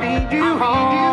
feed you home.